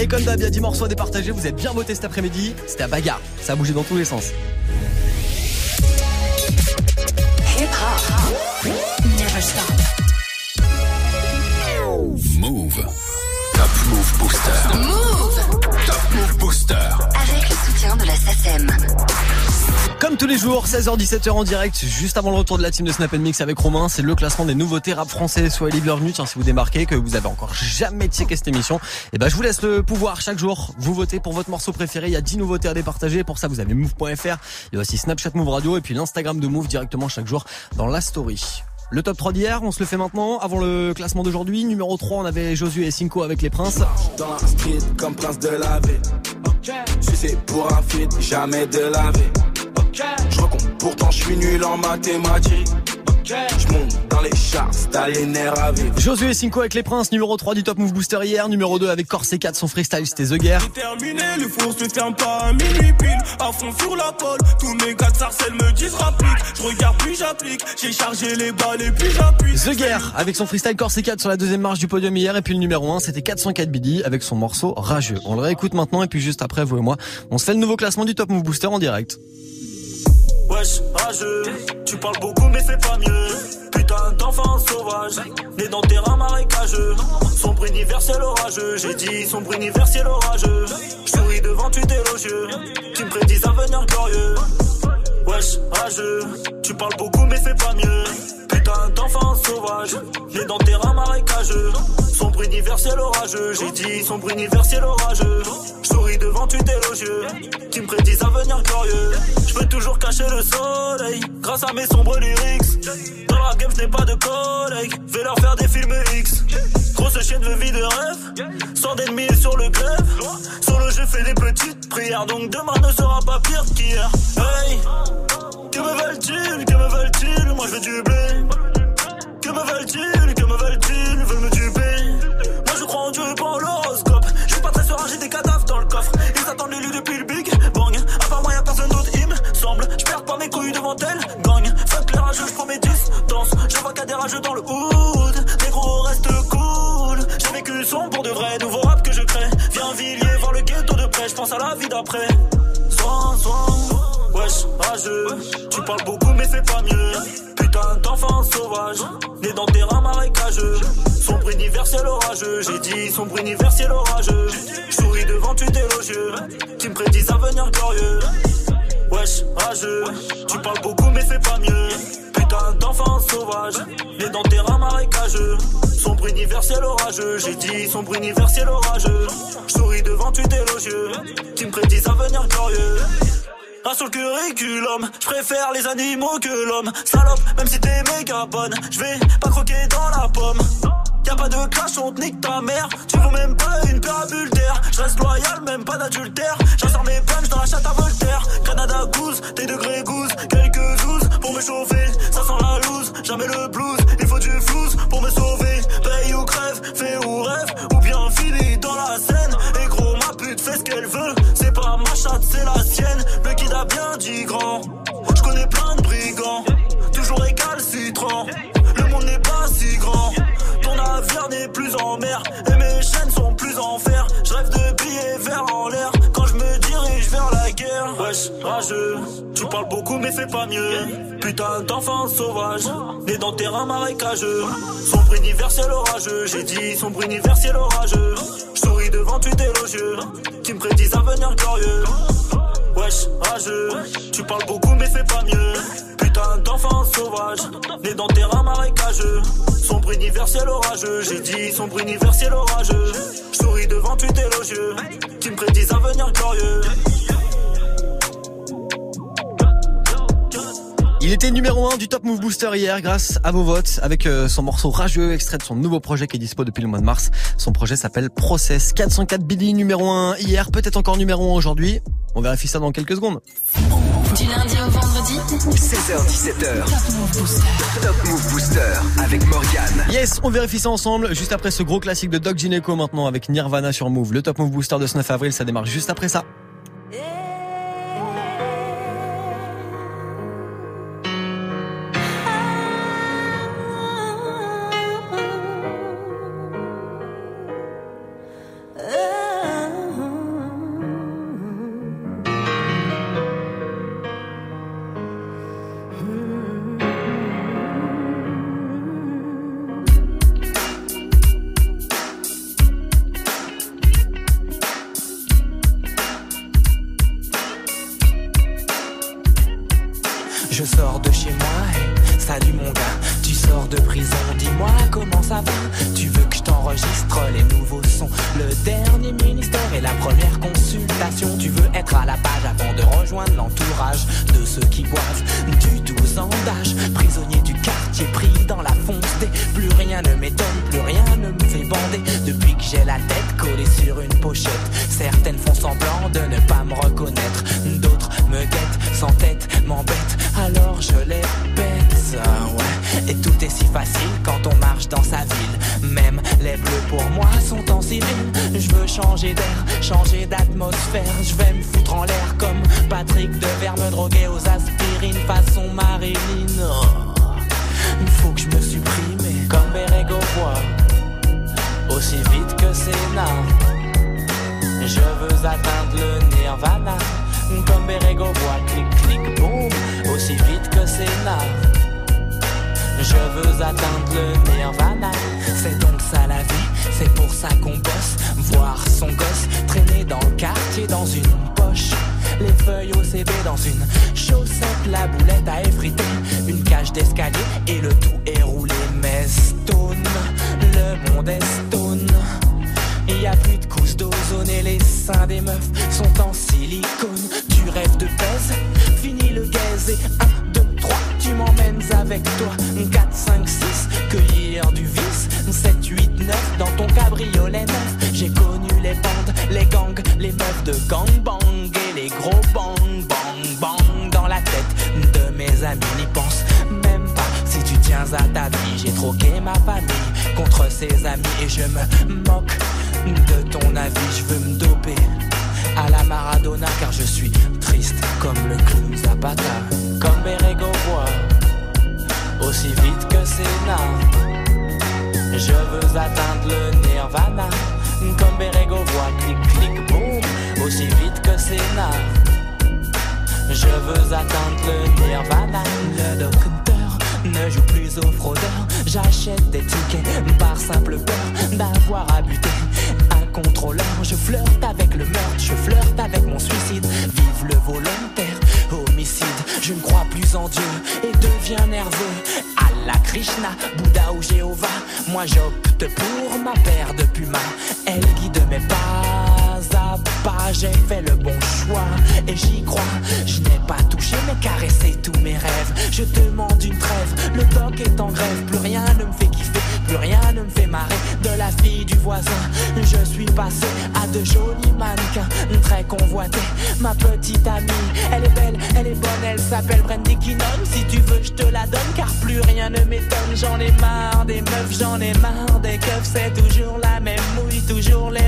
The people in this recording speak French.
Et comme d'hab, il y a 10 morceaux à départager. Vous êtes bien voté cet après-midi. C'était à bagarre. Ça a bougé dans tous les sens. Move. Top Move Booster. Move Top Move Booster. Avec le soutien de la SACEM. Tous les jours, 16h-17h en direct, juste avant le retour de la team de Snap Mix avec Romain, c'est le classement des nouveautés rap français. Soyez les bienvenus, tiens, si vous démarquez, que vous avez encore jamais checké cette émission, et ben je vous laisse le pouvoir chaque jour. Vous votez pour votre morceau préféré, il y a 10 nouveautés à départager. Pour ça, vous avez move.fr, il y a aussi Snapchat Move Radio et puis l'Instagram de Move directement chaque jour dans la story. Le top 3 d'hier, on se le fait maintenant, avant le classement d'aujourd'hui. Numéro 3, on avait Josué et Cinco avec les princes. Pour un jamais de la. Je recompte, pourtant je suis nul en mathématiques. Je monte dans les charts, t'as les nerfs à vivre. Josué et Cinco avec les princes, numéro 3 du top move booster hier, numéro 2 avec Corse 4, son freestyle c'était The Guerre. Terminé, le four se ferme pas à minuit pile. À fond sur la colle, tous mes gars de sarcelles me disent rapplique. Je regarde puis j'applique, j'ai chargé les balles et puis j'appuie. The Guerre avec son freestyle Corse 4 sur la deuxième marche du podium hier et puis le numéro 1 c'était 404 BD avec son morceau Rageux. On le réécoute maintenant et puis juste après vous et moi, on se fait le nouveau classement du top move booster en direct. Wesh, rageux, tu parles beaucoup mais c'est pas mieux. Putain d'enfant sauvage, né dans terrain marécageux. Sombre universel orageux, j'ai dit sombre universel orageux. Souris devant tu élogieux, qui me prédisent un avenir glorieux. Wesh, rageux, tu parles beaucoup mais c'est pas mieux. Putain d'enfant sauvage, né dans terrain marécageux. Sombre universel orageux, j'ai dit sombre universel orageux. Souris devant tu élogieux, qui me prédisent un avenir glorieux. Je peux toujours cacher le soleil, grâce à mes sombres lyrics. Dans la game, je pas de collègues, vais leur faire des films X. Grosse chienne de vie de rêve, sans d'ennemis sur le grève. Sur le jeu, fais des petites prières, donc demain ne sera pas pire qu'hier. Pas mes couilles devant elle, gagne. Fuck les rageux, je prends mes distances. Je vois a des rageux dans le hood. Les gros restent cool. J'ai vécu sombre pour de vrai, nouveau rap que je crée. Viens Villiers, voir le ghetto de près. Je pense à la vie d'après. Soin, soin. Wesh, rageux, tu parles beaucoup mais c'est pas mieux. Putain d'enfant sauvage, né dans terrain marécageux. Sombre universel orageux, j'ai dit sombre universel orageux. Souris devant tu élogieux, qui me prédisent un avenir glorieux. Rageux, tu parles beaucoup mais c'est pas mieux. Putain d'enfant sauvage, né dans terrain marécageux. Sombre universel orageux, j'ai dit sombre universel orageux. Je souris devant tu élogieux, qui me prédisent un avenir glorieux. Un sur le curriculum, je préfère les animaux que l'homme. Salope, même si t'es méga bonne, je vais pas croquer dans la pomme. Y'a pas de clash, on te nique ta mère. Tu vaux même pas une parabule d'air. Je reste loyal, même pas d'adultère. J'insère mes punch dans la chatte à Voltaire. Canada goose, tes degrés goose. Quelques douze pour me chauffer. Ça sent la loose, jamais le blues. Plus en mer. Et mes chaînes sont plus en fer. Je rêve de billets verts en l'air. Quand je me dirige vers la guerre. Wesh, rageux. Tu parles beaucoup mais fais pas mieux. Putain d'enfant sauvage. Né dans terrain marécageux. Sombre universel orageux. J'ai dit sombre universel orageux. Je souris devant tu élogieux. Qui me prédisent un avenir glorieux. Wesh, rageux, tu parles beaucoup mais fais pas mieux. Putain d'enfant sauvage, né dans terrain marécageux. Sombre universel orageux, j'ai dit sombre universel orageux. Je souris devant tu élogieux, qui me prédisent un avenir glorieux. Il était numéro 1 du Top Move Booster hier grâce à vos votes avec euh, son morceau rageux extrait de son nouveau projet qui est dispo depuis le mois de mars. Son projet s'appelle Process 404 Billy numéro 1 hier, peut-être encore numéro 1 aujourd'hui. On vérifie ça dans quelques secondes. Du lundi au vendredi 16h17h. Top Move Booster avec Morgane. Yes, on vérifie ça ensemble juste après ce gros classique de Doc Gineco maintenant avec Nirvana sur Move. Le Top Move Booster de ce 9 avril, ça démarre juste après ça. Je sors de chez moi, et salut mon gars, tu sors de prison, dis-moi comment ça va. Tu veux que je t'enregistre les nouveaux sons, le dernier ministère et la première consultation. Tu veux être à la page avant de rejoindre l'entourage de ceux qui boivent du 12 ans d'âge. Prisonnier du quartier pris dans la fonce plus rien ne m'étonne, plus rien ne me fait bander. Depuis que j'ai la tête collée sur une pochette, certaines font semblant de ne pas me reconnaître, d'autres me guettent sans tête, m'embêtent changer d'air, changer d'atmosphère. Je vais me foutre en l'air comme Patrick Devers Me droguer aux aspirines façon Marilyn. Oh. Faut que je me supprime comme Berego voit Aussi vite que Sénat Je veux atteindre le nirvana Comme Berego voit clic clic boum Aussi vite que Sénat je veux atteindre le nirvana C'est donc ça la vie, c'est pour ça qu'on bosse. Voir son gosse traîner dans le quartier dans une poche. Les feuilles au CD dans une chaussette La boulette à effriter, une cage d'escalier Et le tout avec toi. 4, 5, 6, cueillir du vice. 7, 8, 9, dans ton cabriolet neuf. J'ai connu les bandes, les gangs, les meufs de gangbang et les gros bang, bang, bang dans la tête de mes amis. N'y pense même pas si tu tiens à ta vie. J'ai troqué ma famille contre ses amis et je me moque de ton avis. Je veux me doper à la Maradona car je suis triste comme le clown Zapata, comme Berego voit aussi vite que Sénat. Je veux atteindre le nirvana comme Berego voit clic clic boum aussi vite que Sénat. Je veux atteindre le nirvana. Le docteur ne joue plus au fraudeur. J'achète des tickets par simple peur d'avoir à buter un contrôleur. Je flirte avec le meurtre, je flirte avec mon suicide. Vive le volontaire. Je ne crois plus en Dieu et deviens nerveux. Allah, Krishna, Bouddha ou Jéhovah. Moi j'opte pour ma paire de pumas. Elle guide mes pas à pas. J'ai fait le bon choix et j'y crois. Je n'ai pas touché mais caressé tous mes rêves. Je demande une trêve, le doc est en grève. Plus rien ne me fait kiffer, plus rien ne me fait marrer. De la fille du voisin, je suis passé à de jolis mannequins, très convoités. Ma petite amie, elle est belle, elle est bonne, elle s'appelle Brandy Kinnon. Si tu veux, je te la donne, car plus rien ne m'étonne. J'en ai marre des meufs, j'en ai marre des keufs, c'est toujours la même mouille, toujours les